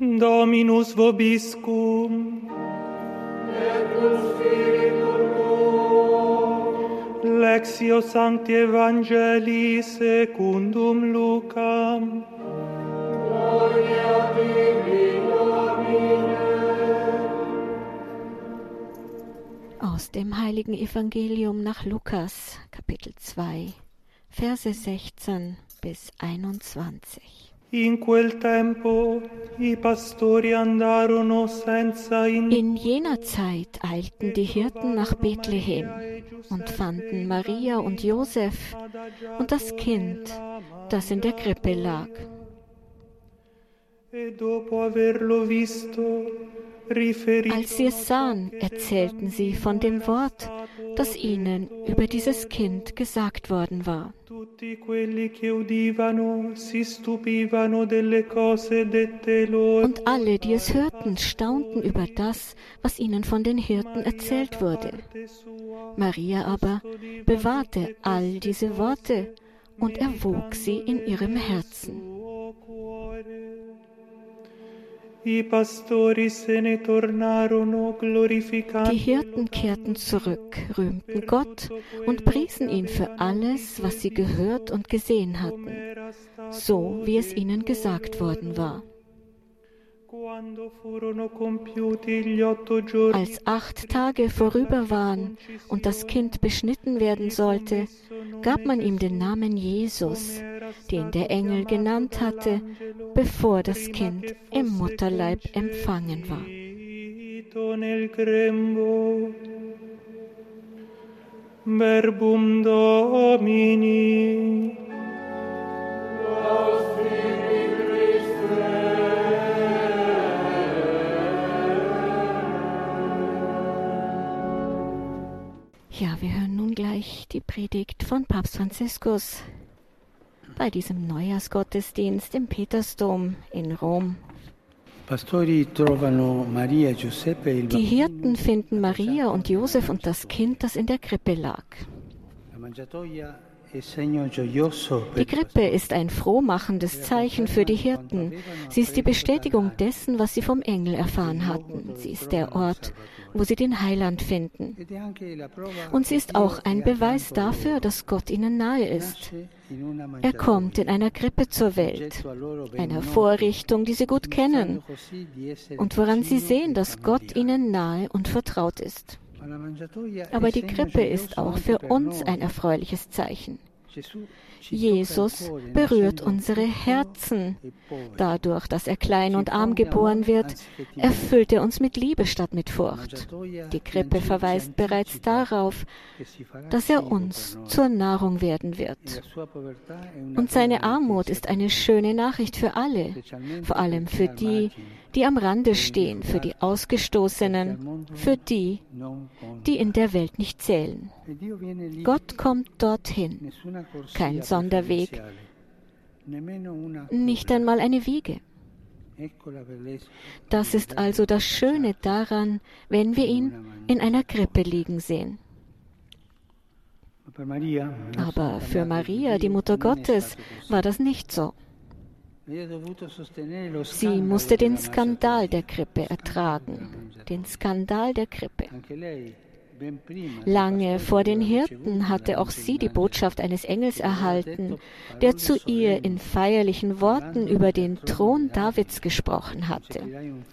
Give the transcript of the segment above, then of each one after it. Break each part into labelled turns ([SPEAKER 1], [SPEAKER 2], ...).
[SPEAKER 1] Dominus vobiscum. Lexio Sancti Evangelii secundum Lucam.
[SPEAKER 2] Aus dem heiligen Evangelium nach Lukas, Kapitel 2, Verse 16 bis 21.
[SPEAKER 1] In quel tempo i pastori andarono senza in
[SPEAKER 2] In jener Zeit eilten die Hirten nach Bethlehem und fanden Maria und Josef und das Kind, das in der Krippe lag.
[SPEAKER 1] e dopo averlo visto riferì
[SPEAKER 2] Als sie es sahen, erzählten sie von dem Wort, das ihnen über dieses Kind gesagt worden war. Und alle, die es hörten, staunten über das, was ihnen von den Hirten erzählt wurde. Maria aber bewahrte all diese Worte und erwog sie in ihrem Herzen. Die Hirten kehrten zurück, rühmten Gott und priesen ihn für alles, was sie gehört und gesehen hatten, so wie es ihnen gesagt worden war. Als acht Tage vorüber waren und das Kind beschnitten werden sollte, gab man ihm den Namen Jesus, den der Engel genannt hatte, bevor das Kind im Mutterleib empfangen war. Ja, wir hören nun gleich die Predigt von Papst Franziskus bei diesem Neujahrsgottesdienst im Petersdom in Rom.
[SPEAKER 3] E
[SPEAKER 2] Die. Hirten finden Maria und Josef und das Kind, das in der Krippe lag. Die
[SPEAKER 3] per
[SPEAKER 2] Krippe ist ein frohmachendes Zeichen für die Hirten. Sie ist die Bestätigung dessen, was sie vom Engel erfahren hatten. Sie ist der Ort, wo sie den Heiland finden. Und sie ist auch ein Beweis dafür, dass Gott ihnen nahe ist. Er kommt in einer Krippe zur Welt, einer Vorrichtung, die sie gut kennen und woran sie sehen, dass Gott ihnen nahe und vertraut ist. Aber die Krippe ist auch für uns ein erfreuliches Zeichen. Jesus berührt unsere Herzen.
[SPEAKER 3] e.
[SPEAKER 2] Dadurch, dass er klein und arm geboren wird, erfüllt er uns mit Liebe statt mit Furcht. Die Krippe verweist bereits darauf, dass er uns zur Nahrung werden wird. Und seine Armut ist eine schöne Nachricht für alle, vor allem für die, die am Rande stehen, für die Ausgestoßenen, für die, die in der Welt nicht zählen. Gott kommt dorthin, kein Sonderweg, nicht einmal eine Wiege. Das ist also das Schöne daran, wenn wir ihn in einer Krippe liegen sehen. Aber für Maria, die Mutter Gottes, war das nicht so. Sie musste den Skandal der Krippe ertragen, den Skandal der Krippe. Lange vor den Hirten hatte auch sie die Botschaft eines Engels erhalten, der zu ihr in feierlichen Worten über den Thron Davids gesprochen hatte.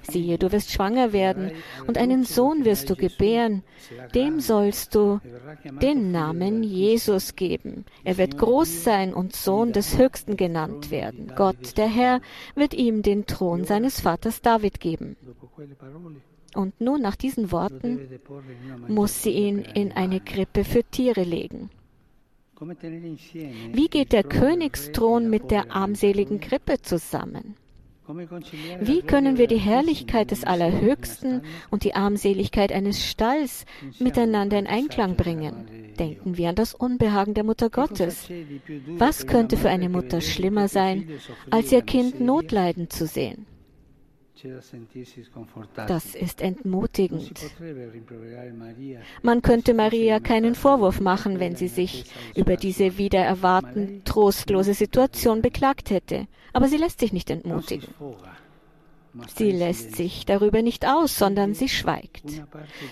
[SPEAKER 2] Siehe, du wirst schwanger werden und einen Sohn wirst du gebären, dem sollst du den Namen Jesus geben. Er wird groß sein und Sohn des Höchsten genannt werden. Gott, der Herr, wird ihm den Thron seines Vaters David geben. Und nun nach diesen Worten muss sie ihn in eine Krippe für Tiere legen. Wie geht der Königsthron mit der armseligen Krippe zusammen? Wie können wir die Herrlichkeit des Allerhöchsten und die Armseligkeit eines Stalls miteinander in Einklang bringen? Denken wir an das Unbehagen der Mutter Gottes. Was könnte für eine Mutter schlimmer sein, als ihr Kind notleiden zu sehen? Das ist entmutigend. Man könnte Maria keinen Vorwurf machen, wenn sie sich über diese wieder erwarten trostlose Situation beklagt hätte. Aber sie lässt sich nicht entmutigen. Sie lässt sich darüber nicht aus, sondern sie schweigt.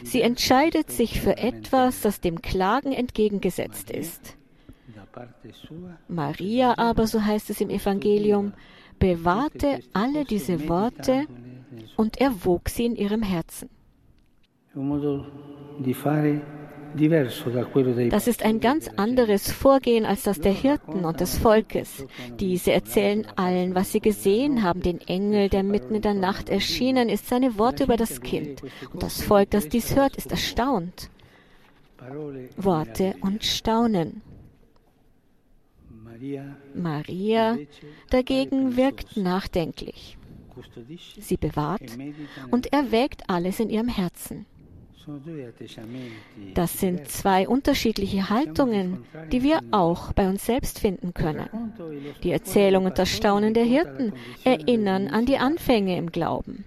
[SPEAKER 2] Sie entscheidet sich für etwas, das dem Klagen entgegengesetzt ist. Maria aber, so heißt es im Evangelium, bewahrte alle diese Worte und erwog sie in ihrem Herzen. Das ist ein ganz anderes Vorgehen als das der Hirten und des Volkes. Diese erzählen allen, was sie gesehen haben. Den Engel, der mitten in der Nacht erschienen ist, seine Worte über das Kind. Und das Volk, das dies hört, ist erstaunt. Worte und Staunen. Maria dagegen wirkt nachdenklich. Sie bewahrt und erwägt alles in ihrem Herzen. Das sind zwei unterschiedliche Haltungen, die wir auch bei uns selbst finden können. Die Erzählung und das Staunen der Hirten erinnern an die Anfänge im Glauben.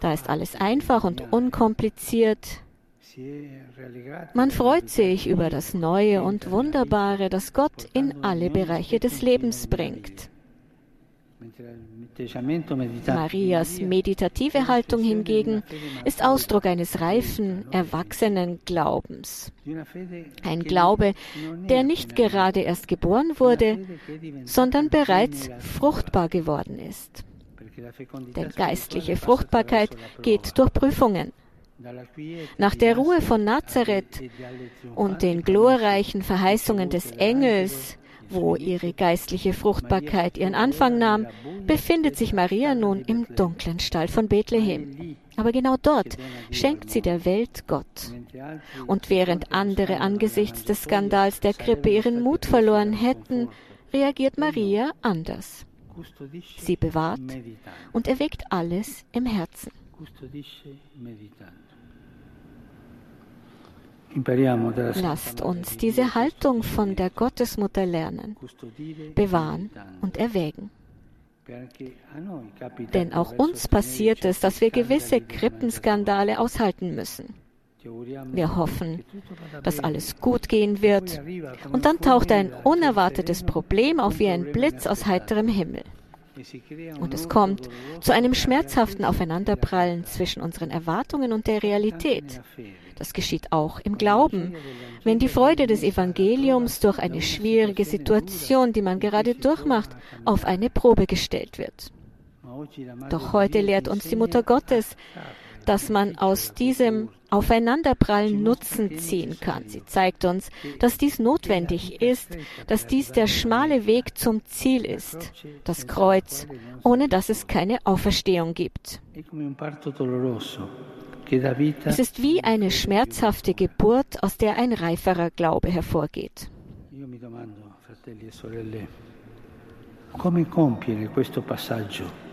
[SPEAKER 2] Da ist alles einfach und unkompliziert. Man freut sich über das Neue und Wunderbare, das Gott in alle Bereiche des Lebens bringt. Marias meditative Haltung hingegen ist Ausdruck eines reifen, erwachsenen Glaubens. Ein Glaube, der nicht gerade erst geboren wurde, sondern bereits fruchtbar geworden ist. Denn geistliche Fruchtbarkeit geht durch Prüfungen. Nach der Ruhe von Nazareth und den glorreichen Verheißungen des Engels wo ihre geistliche Fruchtbarkeit ihren Anfang nahm, befindet sich Maria nun im dunklen Stall von Bethlehem. Aber genau dort schenkt sie der Welt Gott. Und während andere angesichts des Skandals der Krippe ihren Mut verloren hätten, reagiert Maria anders. Sie bewahrt und erweckt alles im Herzen. Lasst uns diese Haltung von der Gottesmutter lernen, bewahren und erwägen. Denn auch uns passiert es, dass wir gewisse Krippenskandale aushalten müssen. Wir hoffen, dass alles gut gehen wird, und dann taucht ein unerwartetes Problem auf wie ein Blitz aus heiterem Himmel. Und es kommt zu einem schmerzhaften Aufeinanderprallen zwischen unseren Erwartungen und der Realität. Das geschieht auch im Glauben. Wenn die Freude des Evangeliums durch eine schwierige Situation, die man gerade durchmacht, auf eine Probe gestellt wird. Doch heute lehrt uns die Mutter Gottes, dass man aus diesem Aufeinanderprallen Nutzen ziehen kann. Sie zeigt uns, dass dies notwendig ist, dass dies der schmale Weg zum Ziel ist, das Kreuz, ohne dass es keine Auferstehung gibt. Es ist wie eine schmerzhafte Geburt, aus der ein reiferer Glaube hervorgeht. Come compiere questo passaggio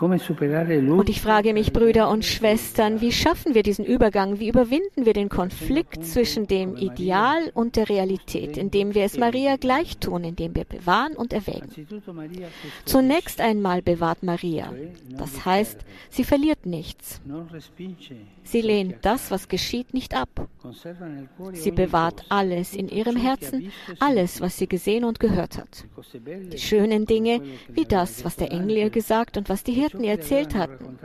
[SPEAKER 2] und ich frage mich, Brüder und Schwestern, wie schaffen wir diesen Übergang? Wie überwinden wir den Konflikt zwischen dem Ideal und der Realität, indem wir es Maria gleich tun, indem wir bewahren und erwägen? Zunächst einmal bewahrt Maria. Das heißt, sie verliert nichts. Sie lehnt das, was geschieht, nicht ab. Sie bewahrt alles in ihrem Herzen, alles, was sie gesehen und gehört hat. Die schönen Dinge, wie das, was der Engel ihr gesagt und was die Hirten ihr erzählt hatten.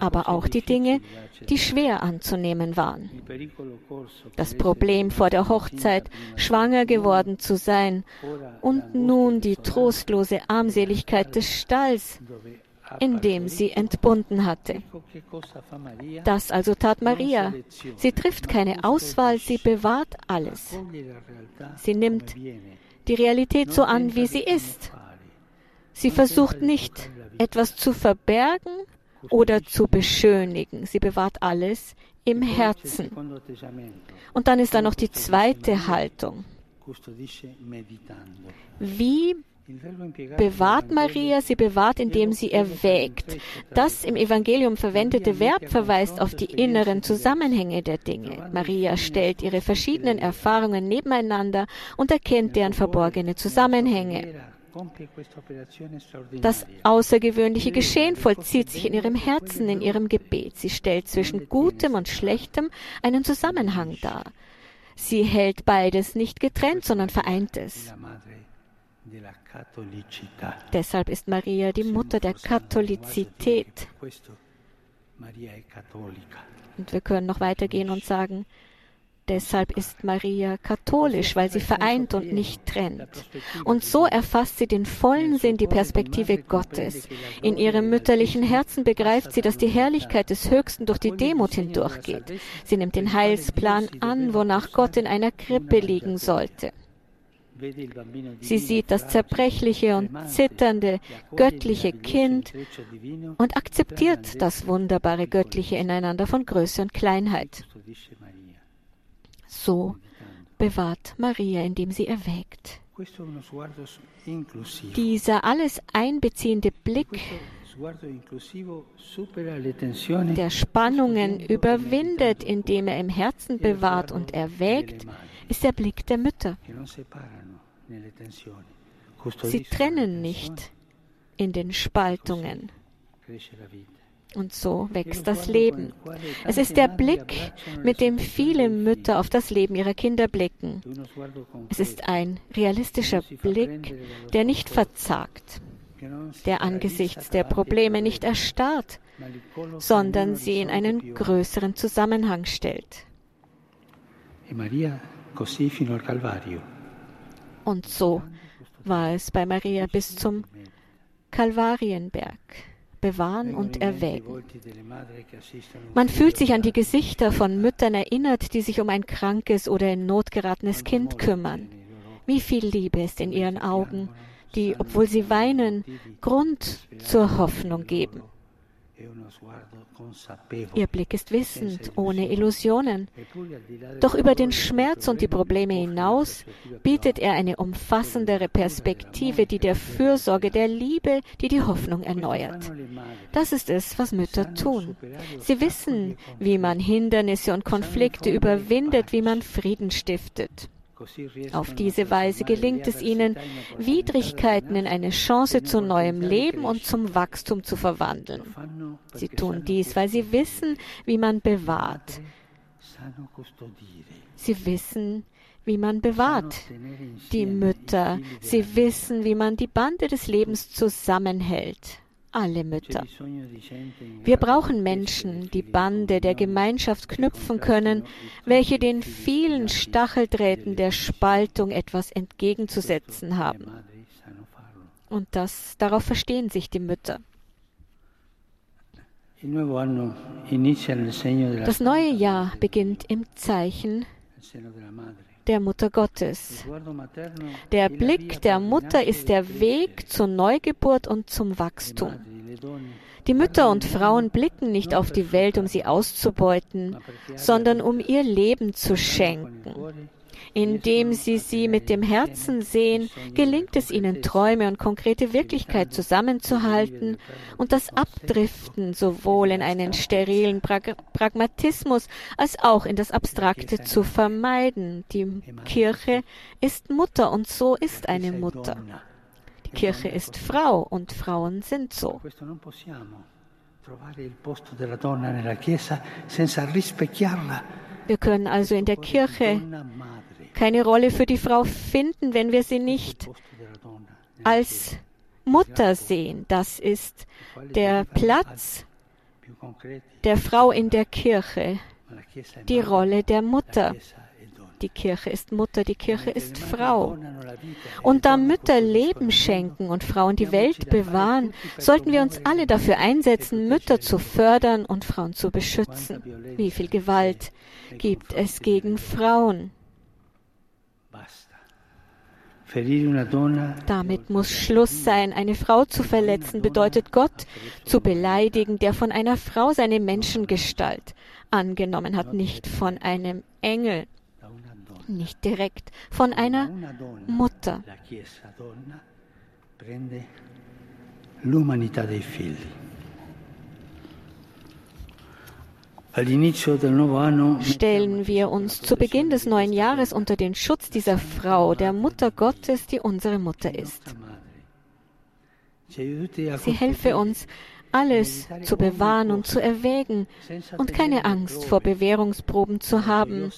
[SPEAKER 2] Aber auch die Dinge, die schwer anzunehmen waren. Das Problem vor der Hochzeit, schwanger geworden zu sein und nun die trostlose Armseligkeit des Stalls, in dem sie entbunden hatte. Das also tat Maria. Sie trifft keine Auswahl, sie bewahrt alles. Sie nimmt die Realität so an, wie sie ist. Sie versucht nicht, etwas zu verbergen oder zu beschönigen. Sie bewahrt alles im Herzen. Und dann ist da noch die zweite Haltung. Wie bewahrt Maria, sie bewahrt, indem sie erwägt. Das im Evangelium verwendete Verb verweist auf die inneren Zusammenhänge der Dinge. Maria stellt ihre verschiedenen Erfahrungen nebeneinander und erkennt deren verborgene Zusammenhänge. Das außergewöhnliche Geschehen vollzieht sich in ihrem Herzen, in ihrem Gebet. Sie stellt zwischen Gutem und Schlechtem einen Zusammenhang dar. Sie hält beides nicht getrennt, sondern vereint es. Deshalb ist Maria die Mutter der Katholizität. Und wir können noch weitergehen und sagen, Deshalb ist Maria katholisch, weil sie vereint und nicht trennt. Und so erfasst sie den vollen Sinn, die Perspektive Gottes. In ihrem mütterlichen Herzen begreift sie, dass die Herrlichkeit des Höchsten durch die Demut hindurchgeht. Sie nimmt den Heilsplan an, wonach Gott in einer Krippe liegen sollte. Sie sieht das zerbrechliche und zitternde göttliche Kind und akzeptiert das wunderbare göttliche Ineinander von Größe und Kleinheit. So bewahrt Maria, indem sie erwägt. Dieser alles einbeziehende Blick der Spannungen überwindet, indem er im Herzen bewahrt und erwägt, ist der Blick der Mütter. Sie trennen nicht in den Spaltungen. Und so wächst das Leben. Es ist der Blick, mit dem viele Mütter auf das Leben ihrer Kinder blicken. Es ist ein realistischer Blick, der nicht verzagt, der angesichts der Probleme nicht erstarrt, sondern sie in einen größeren Zusammenhang stellt. Und so war es bei Maria bis zum Kalvarienberg bewahren und erwägen. Man fühlt sich an die Gesichter von Müttern erinnert, die sich um ein krankes oder in Not geratenes Kind kümmern. Wie viel Liebe ist in ihren Augen, die, obwohl sie weinen, Grund zur Hoffnung geben. Ihr Blick ist wissend, ohne Illusionen. Doch über den Schmerz und die Probleme hinaus bietet er eine umfassendere Perspektive, die der Fürsorge, der Liebe, die die Hoffnung erneuert. Das ist es, was Mütter tun. Sie wissen, wie man Hindernisse und Konflikte überwindet, wie man Frieden stiftet. Auf diese Weise gelingt es ihnen, Widrigkeiten in eine Chance zu neuem Leben und zum Wachstum zu verwandeln. Sie tun dies, weil sie wissen, wie man bewahrt. Sie wissen, wie man bewahrt. Die Mütter, sie wissen, wie man die Bande des Lebens zusammenhält alle Mütter. Wir brauchen Menschen, die Bande der Gemeinschaft knüpfen können, welche den vielen Stacheldrähten der Spaltung etwas entgegenzusetzen haben. Und das, darauf verstehen sich die Mütter. Das neue Jahr beginnt im Zeichen der Mutter Gottes. Der Blick der Mutter ist der Weg zur Neugeburt und zum Wachstum. Die Mütter und Frauen blicken nicht auf die Welt, um sie auszubeuten, sondern um ihr Leben zu schenken. Indem sie sie mit dem Herzen sehen, gelingt es ihnen, Träume und konkrete Wirklichkeit zusammenzuhalten und das Abdriften sowohl in einen sterilen Pragmatismus als auch in das Abstrakte zu vermeiden. Die Kirche ist Mutter und so ist eine Mutter. Die Kirche ist Frau und Frauen sind so. Wir können also in der Kirche keine Rolle für die Frau finden, wenn wir sie nicht als Mutter sehen. Das ist der Platz der Frau in der Kirche, die Rolle der Mutter. Die Kirche ist Mutter, die Kirche ist Frau. Und da Mütter Leben schenken und Frauen die Welt bewahren, sollten wir uns alle dafür einsetzen, Mütter zu fördern und Frauen zu beschützen. Wie viel Gewalt gibt es gegen Frauen? Damit muss Schluss sein. Eine Frau zu verletzen bedeutet Gott zu beleidigen, der von einer Frau seine Menschengestalt angenommen hat, nicht von einem Engel, nicht direkt, von einer Mutter. L'umanità dei figli. Stellen wir uns zu Beginn des neuen Jahres unter den Schutz dieser Frau, der Mutter Gottes, die unsere Mutter ist. Sie helfe uns, alles zu bewahren und zu erwägen und keine Angst vor Bewährungsproben zu haben,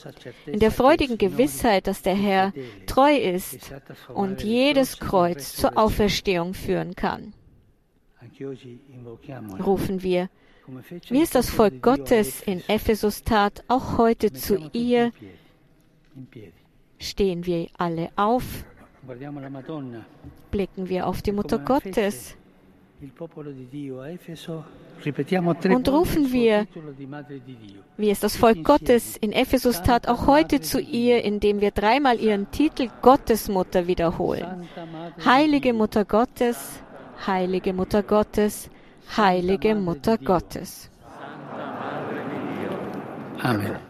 [SPEAKER 2] in der freudigen Gewissheit, dass der Herr treu ist und jedes Kreuz zur Auferstehung führen kann. Rufen wir, wie es das Volk Gottes in Ephesus tat, auch heute zu ihr, stehen wir alle auf, blicken wir auf die Mutter Gottes. Und rufen wir, wie es das Volk Gottes in Ephesus tat, auch heute zu ihr, indem wir dreimal ihren Titel Gottesmutter wiederholen. Heilige Mutter Gottes, heilige Mutter Gottes, heilige Mutter Gottes.
[SPEAKER 3] Amen.